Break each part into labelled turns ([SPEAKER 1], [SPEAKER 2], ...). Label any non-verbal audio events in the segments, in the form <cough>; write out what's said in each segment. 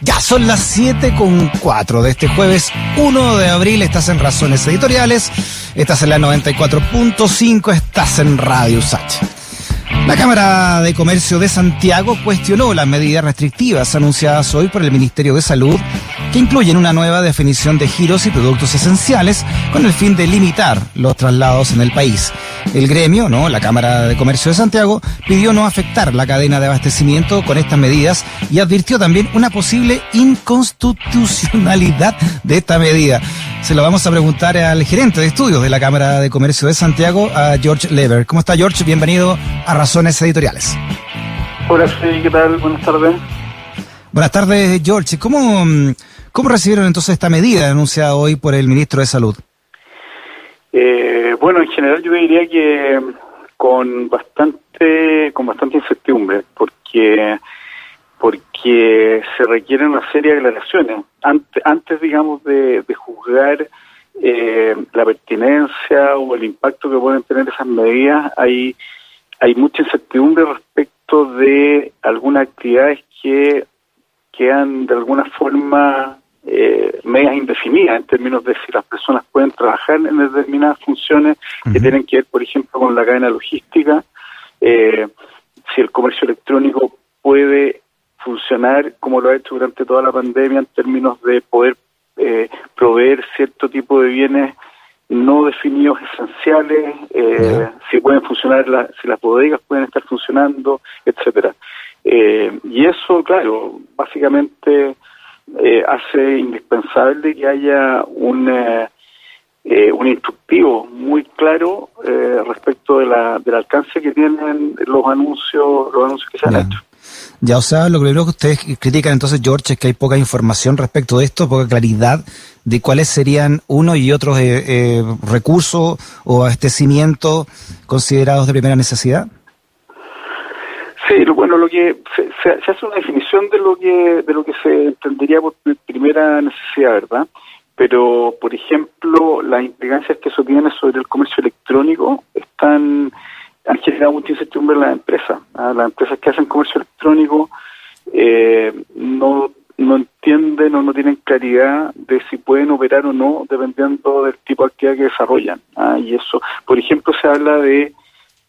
[SPEAKER 1] Ya son las 7 con 4 de este jueves 1 de abril. Estás en Razones Editoriales. Estás en la 94.5. Estás en Radio Sach. La Cámara de Comercio de Santiago cuestionó las medidas restrictivas anunciadas hoy por el Ministerio de Salud que incluyen una nueva definición de giros y productos esenciales con el fin de limitar los traslados en el país. El gremio, ¿no? La Cámara de Comercio de Santiago pidió no afectar la cadena de abastecimiento con estas medidas y advirtió también una posible inconstitucionalidad de esta medida. Se lo vamos a preguntar al gerente de estudios de la Cámara de Comercio de Santiago, a George Lever. ¿Cómo está George? Bienvenido a Razones Editoriales.
[SPEAKER 2] Hola, sí, ¿qué tal? Buenas tardes.
[SPEAKER 1] Buenas tardes, George. ¿Cómo, ¿Cómo recibieron entonces esta medida anunciada hoy por el ministro de Salud?
[SPEAKER 2] Bueno, en general yo diría que con bastante con bastante incertidumbre, porque porque se requieren una serie de aclaraciones antes, antes digamos, de, juzgar eh, la pertinencia o el impacto que pueden tener esas medidas. Hay hay mucha incertidumbre respecto de algunas actividades que quedan de alguna forma eh, medias indefinidas en términos de si las personas pueden trabajar en determinadas funciones que tienen que ver, por ejemplo, con la cadena logística, eh, si el comercio electrónico puede funcionar como lo ha hecho durante toda la pandemia en términos de poder eh, proveer cierto tipo de bienes no definidos esenciales, eh, si pueden funcionar, si las bodegas pueden estar funcionando, etcétera. Eh, y eso, claro, básicamente eh, hace indispensable que haya un, eh, eh, un instructivo muy claro respecto de la, del alcance que tienen los anuncios, los anuncios que se han hecho.
[SPEAKER 1] Ya, o sea, lo primero que ustedes critican entonces, George, es que hay poca información respecto de esto, poca claridad de cuáles serían uno y otros recursos o abastecimientos considerados de primera necesidad.
[SPEAKER 2] Sí, bueno, lo que se, hace una definición de lo que de lo que se entendería por primera necesidad, ¿verdad? Pero, por ejemplo, las implicancias que eso tiene sobre el comercio electrónico están han generado mucha incertidumbre en las empresas. ¿ah? Las empresas que hacen comercio electrónico eh, no no entienden o no tienen claridad de si pueden operar o no dependiendo del tipo de actividad que desarrollan. ¿ah? Y eso, por ejemplo, se habla de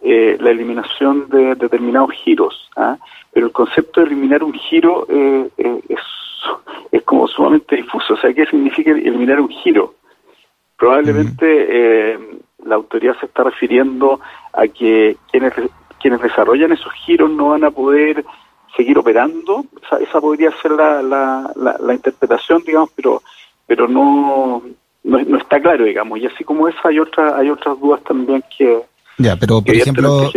[SPEAKER 2] eh, la eliminación de determinados giros. ¿ah? Pero el concepto de eliminar un giro eh, eh, es, <laughs> es como sumamente difuso. O sea, ¿qué significa eliminar un giro? Probablemente la autoridad se está refiriendo a que quienes, quienes desarrollan esos giros no van a poder seguir operando. Esa, esa podría ser la, la, la, interpretación, digamos, pero pero no, no, no está claro, digamos. Y así como esa hay otras hay otras dudas también que
[SPEAKER 1] ya, pero por ejemplo,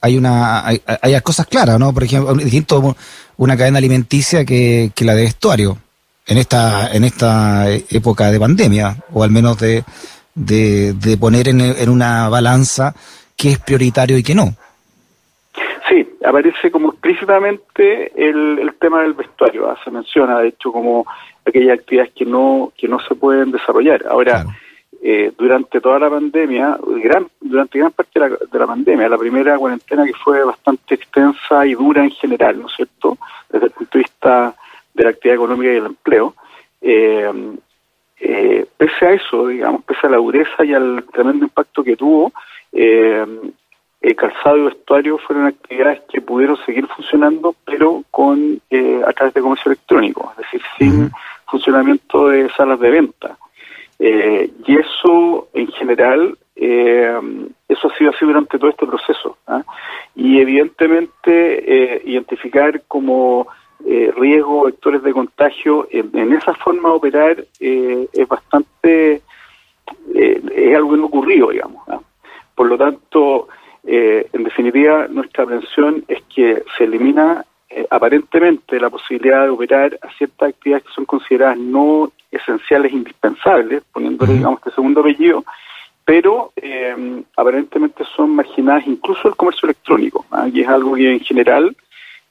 [SPEAKER 1] hay una hay, hay, cosas claras, ¿no? Por ejemplo, distinto una cadena alimenticia que, que la de vestuario en esta en esta época de pandemia o al menos de de, de poner en, en una balanza qué es prioritario y qué no.
[SPEAKER 2] Sí, aparece como explícitamente el, el tema del vestuario, ¿ah? se menciona de hecho como aquellas actividades que no que no se pueden desarrollar. Ahora, eh, durante toda la pandemia, gran, durante gran parte de la, de la, pandemia, la primera cuarentena que fue bastante extensa y dura en general, ¿no es cierto?, desde el punto de vista de la actividad económica y el empleo, eh, eh, pese a eso, digamos, pese a la dureza y al tremendo impacto que tuvo, el calzado y vestuario fueron actividades que pudieron seguir funcionando, pero con a través de comercio electrónico, es decir, sin funcionamiento de salas de venta. Eh, y eso, en general, eh, eso ha sido así durante todo este proceso. ¿ah? Y evidentemente, eh, identificar como riesgo, vectores de contagio, en, esa forma de operar es bastante, es algo no ocurrido, digamos. ¿ah? Por lo tanto, en definitiva, nuestra aprensión es que se elimina aparentemente la posibilidad de operar a ciertas actividades que son consideradas no esenciales, indispensables, poniéndole, digamos, este segundo apellido, pero eh, aparentemente son marginadas incluso el comercio electrónico, ¿ah? y es algo que en general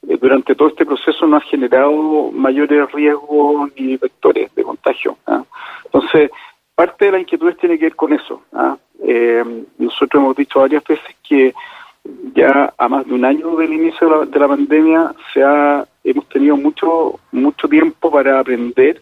[SPEAKER 2] eh, durante todo este proceso no ha generado mayores riesgos ni vectores de contagio. ¿ah? Entonces, parte de la inquietud tiene que ver con eso. ¿ah? Eh, nosotros hemos dicho varias veces que ya a más de un año del inicio de la, de la pandemia se ha hemos tenido mucho, mucho tiempo para aprender,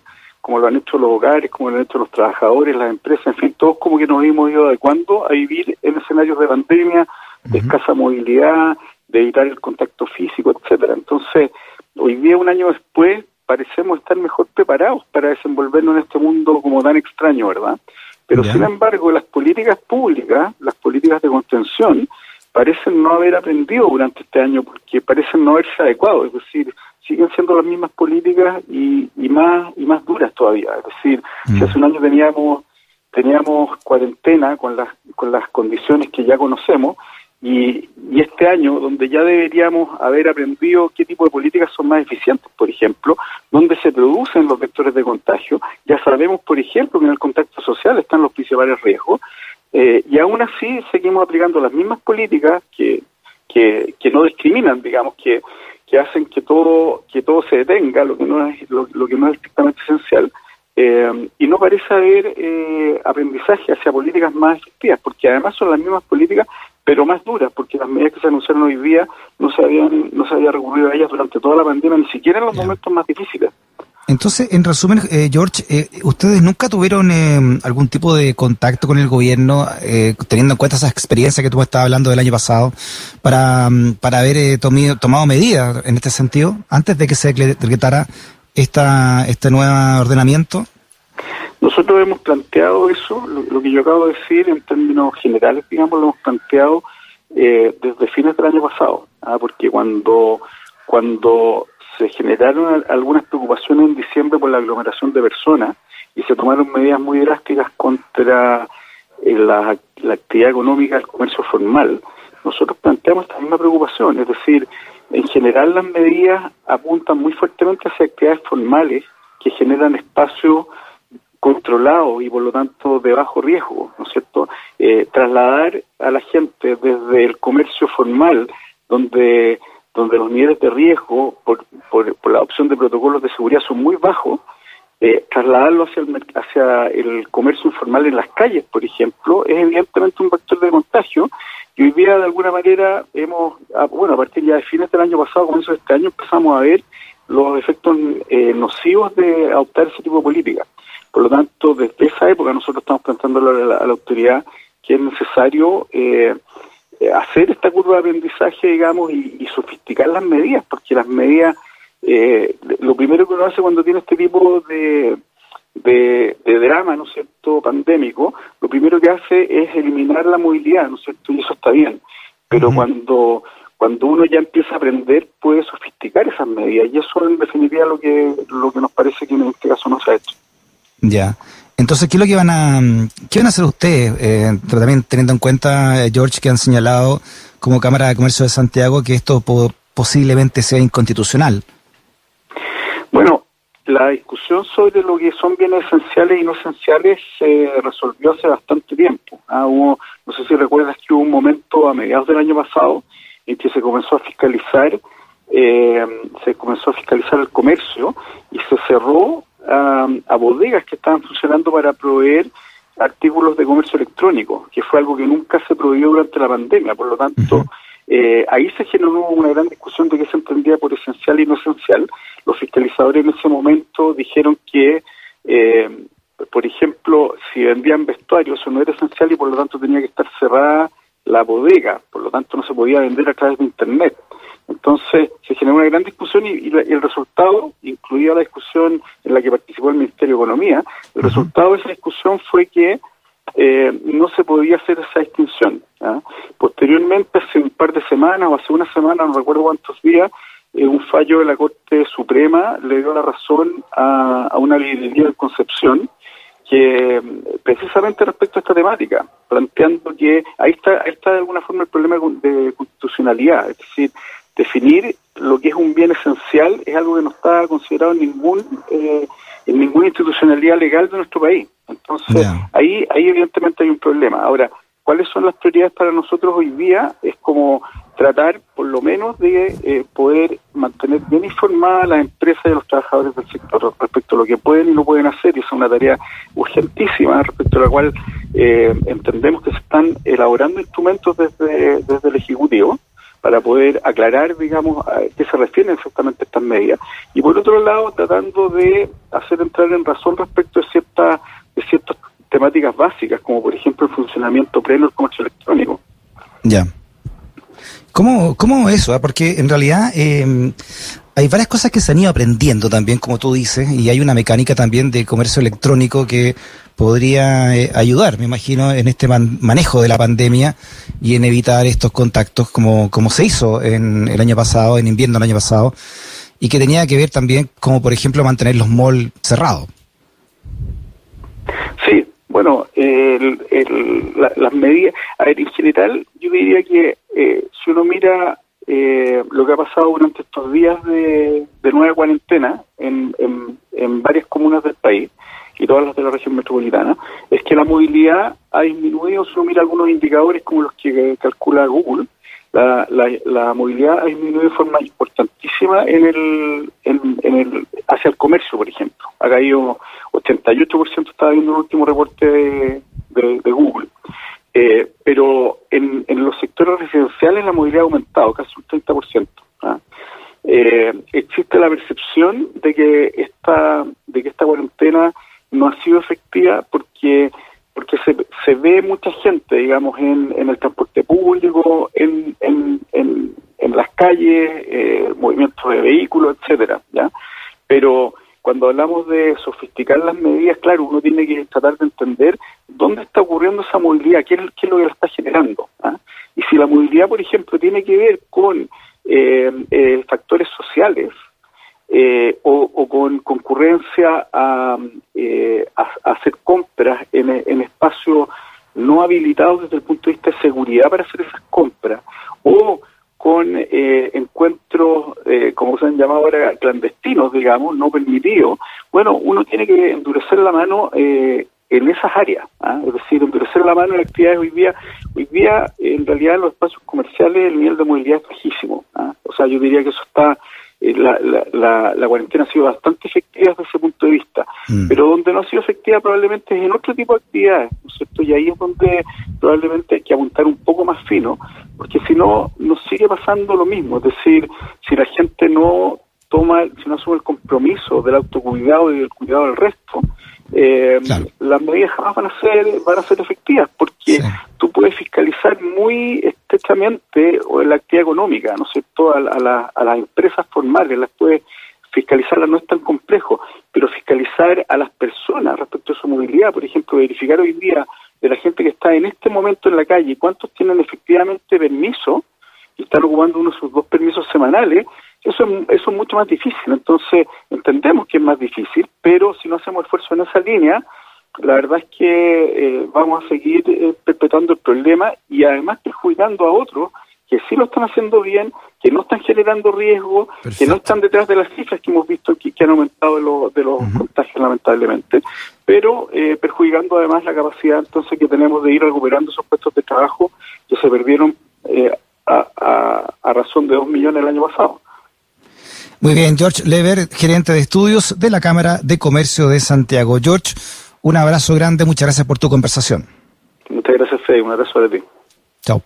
[SPEAKER 2] como lo han hecho los hogares, como lo han hecho los trabajadores, las empresas, en fin, todos como que nos hemos ido adecuando a vivir en escenarios de pandemia, de escasa movilidad, de evitar el contacto físico, etcétera. Entonces, hoy día, un año después, parecemos estar mejor preparados para desenvolvernos en este mundo como tan extraño, ¿verdad? Pero sin embargo, las políticas públicas, las políticas de contención, parecen no haber aprendido durante este año porque parecen no haberse adecuado, es decir, siguen siendo las mismas políticas y, y más y más duras todavía, es decir, si mm. hace un año teníamos teníamos cuarentena con las con las condiciones que ya conocemos y, y, este año, donde ya deberíamos haber aprendido qué tipo de políticas son más eficientes, por ejemplo, donde se producen los vectores de contagio, ya sabemos, por ejemplo, que en el contacto social están los principales riesgos, eh, y aún así seguimos aplicando las mismas políticas que, que, que no discriminan, digamos, que, que hacen que todo, que todo se detenga, lo que no es, lo, que no es estrictamente esencial, eh, y no parece haber eh, aprendizaje hacia políticas más efectivas, porque además son las mismas políticas pero más duras, porque las medidas que se anunciaron hoy día no se habían no se había recurrido a ellas durante toda la pandemia, ni siquiera en los momentos más difíciles.
[SPEAKER 1] Entonces, en resumen, eh, George, eh, ¿ustedes nunca tuvieron eh, algún tipo de contacto con el gobierno, teniendo en cuenta esa experiencia que tú estabas hablando del año pasado, para, mm, para haber tomado medidas en este sentido, antes de que se decretara esta, este nuevo ordenamiento?
[SPEAKER 2] Nosotros hemos planteado eso, lo, que yo acabo de decir en términos generales, digamos, lo hemos planteado eh, desde fines del año pasado, ¿ah? porque cuando, cuando se generaron algunas preocupaciones en diciembre por la aglomeración de personas y se tomaron medidas muy drásticas contra eh, la, la actividad económica del comercio formal, nosotros planteamos esta misma preocupación, es decir, en general las medidas apuntan muy fuertemente hacia actividades formales que generan espacios controlado y por lo tanto de bajo riesgo, ¿no es cierto? Eh, trasladar a la gente desde el comercio formal, donde, donde los niveles de riesgo por, por, la adopción de protocolos de seguridad son muy bajos, eh, trasladarlo hacia el, hacia el comercio informal en las calles, por ejemplo, es evidentemente un factor de contagio y hoy día de alguna manera hemos, ah, bueno, a partir ya de fines del año pasado, comienzo de este año, empezamos a ver los efectos eh, nocivos de adoptar ese tipo de políticas. Por lo tanto, desde esa época nosotros estamos planteando a la, autoridad que es necesario eh, hacer esta curva de aprendizaje, digamos, y, sofisticar las medidas, porque las medidas, eh, lo primero que uno hace cuando tiene este tipo de, de, drama, ¿no es cierto?, pandémico, lo primero que hace es eliminar la movilidad, ¿no es cierto?, y eso está bien. Pero cuando cuando uno ya empieza a aprender, puede sofisticar esas medidas, y eso en definitiva lo que, lo que nos parece que en este caso no se ha hecho.
[SPEAKER 1] Ya. Entonces, ¿qué es lo que van a, qué van a hacer ustedes? Eh, también teniendo en cuenta, eh, George, que han señalado como Cámara de Comercio de Santiago que esto posiblemente sea inconstitucional.
[SPEAKER 2] Bueno, la discusión sobre lo que son bienes esenciales y no esenciales se resolvió hace bastante tiempo. Ah, no sé si recuerdas que hubo un momento a mediados del año pasado en que se comenzó a fiscalizar, eh, se comenzó a fiscalizar el comercio y se cerró a, bodegas que estaban funcionando para proveer artículos de comercio electrónico, que fue algo que nunca se prohibió durante la pandemia. Por lo tanto, eh, ahí se generó una gran discusión de qué se entendía por esencial y no esencial. Los fiscalizadores en ese momento dijeron que, eh, por ejemplo, si vendían vestuario, eso no era esencial y por lo tanto tenía que estar cerrada la bodega, por lo tanto no se podía vender a través de Internet. Entonces se generó una gran discusión y, el resultado, incluida la discusión en la que participó el Ministerio de Economía, el resultado de esa discusión fue que eh, no se podía hacer esa distinción. ¿ah? Posteriormente, hace un par de semanas o hace una semana, no recuerdo cuántos días, eh, un fallo de la Corte Suprema le dio la razón a, una librería de Concepción que precisamente respecto a esta temática, planteando que ahí está, ahí está de alguna forma el problema de constitucionalidad, es decir, definir lo que es un bien esencial es algo que no está considerado en ningún eh, en ninguna institucionalidad legal de nuestro país. Entonces, ahí ahí evidentemente hay un problema. Ahora, ¿cuáles son las prioridades para nosotros hoy día? Es como tratar, por lo menos, de eh, poder mantener bien informadas a las empresas y a los trabajadores del sector respecto a lo que pueden y no pueden hacer, y es una tarea urgentísima respecto a la cual eh, entendemos que se están elaborando instrumentos desde, desde el Ejecutivo para poder aclarar, digamos, a qué se refieren exactamente estas medidas. Y por otro lado, tratando de hacer entrar en razón respecto de ciertas de ciertas temáticas básicas, como por ejemplo el funcionamiento pleno del comercio electrónico.
[SPEAKER 1] Ya. ¿Cómo, ¿Cómo eso? Ah? Porque en realidad eh, hay varias cosas que se han ido aprendiendo también, como tú dices, y hay una mecánica también de comercio electrónico que podría eh, ayudar, me imagino, en este manejo de la pandemia y en evitar estos contactos como, como se hizo en el año pasado, en invierno del año pasado, y que tenía que ver también como, por ejemplo, mantener los malls cerrados.
[SPEAKER 2] Bueno, el, el, las medidas, a ver, en general yo diría que eh, si uno mira eh, lo que ha pasado durante estos días de, nueva cuarentena en, en, varias comunas del país y todas las de la región metropolitana, es que la movilidad ha disminuido, si uno mira algunos indicadores como los que calcula Google, la, la, movilidad ha disminuido de forma importantísima en el, en, el, hacia el comercio, por ejemplo. Ha caído 88%, estaba viendo el último reporte de, de Google. Eh, pero en, los sectores residenciales la movilidad ha aumentado casi un 30%. ¿ah? Eh, existe la percepción de que esta de que esta cuarentena no ha sido efectiva porque porque se, se ve mucha gente, digamos, en, en el transporte público, en, en, en, calles, eh, movimientos de vehículos, etcétera, ¿ya? Pero cuando hablamos de sofisticar las medidas, claro, uno tiene que tratar de entender dónde está ocurriendo esa movilidad, qué es, lo que la está generando. ¿ah? Y si la movilidad, por ejemplo, tiene que ver con eh, eh, factores sociales eh, o, con concurrencia a, hacer compras en, en espacios no habilitados desde el punto de vista de seguridad para hacer esas compras, o con eh, encuentros, eh, como se han llamado ahora, clandestinos, digamos, no permitidos, bueno, uno tiene que endurecer la mano eh, en esas áreas, ¿ah? es decir, endurecer la mano en actividades hoy día. Hoy día, en realidad, en los espacios comerciales el nivel de movilidad es bajísimo. ¿ah? O sea, yo diría que eso está eh, la, la, la, cuarentena ha sido bastante efectiva desde ese punto de vista, mm. pero donde no ha sido efectiva probablemente es en otro tipo de actividades, ¿no es cierto? Y ahí es donde probablemente hay que apuntar un poco más fino, porque si no, nos sigue pasando lo mismo, es decir, si la gente no toma, si no asume el compromiso del autocuidado y del cuidado del resto, eh, las medidas jamás van a ser van a ser efectivas porque tú puedes fiscalizar muy estrechamente la actividad económica, ¿no es cierto? A, a, las empresas formales las puedes fiscalizarlas no es tan complejo, pero fiscalizar a las personas respecto a su movilidad, por ejemplo, verificar hoy día de la gente que está en este momento en la calle cuántos tienen efectivamente permiso y están ocupando uno de sus dos permisos semanales, eso, eso es mucho más difícil. Entonces, entendemos que es más difícil, pero si no hacemos esfuerzo en esa línea, la verdad es que eh, vamos a seguir eh, perpetuando el problema y además perjudicando a otros que sí lo están haciendo bien, que no están generando riesgo, que no están detrás de las cifras que hemos visto que, han aumentado de, los, de los contagios lamentablemente, pero eh, perjudicando además la capacidad entonces que tenemos de ir recuperando esos puestos de trabajo que se perdieron a, a, a razón de dos millones el año pasado.
[SPEAKER 1] Muy bien, George Lever, gerente de estudios de la Cámara de Comercio de Santiago. George, un abrazo grande, muchas gracias por tu conversación.
[SPEAKER 2] Muchas gracias, Freddy, un abrazo de ti.
[SPEAKER 1] Chao.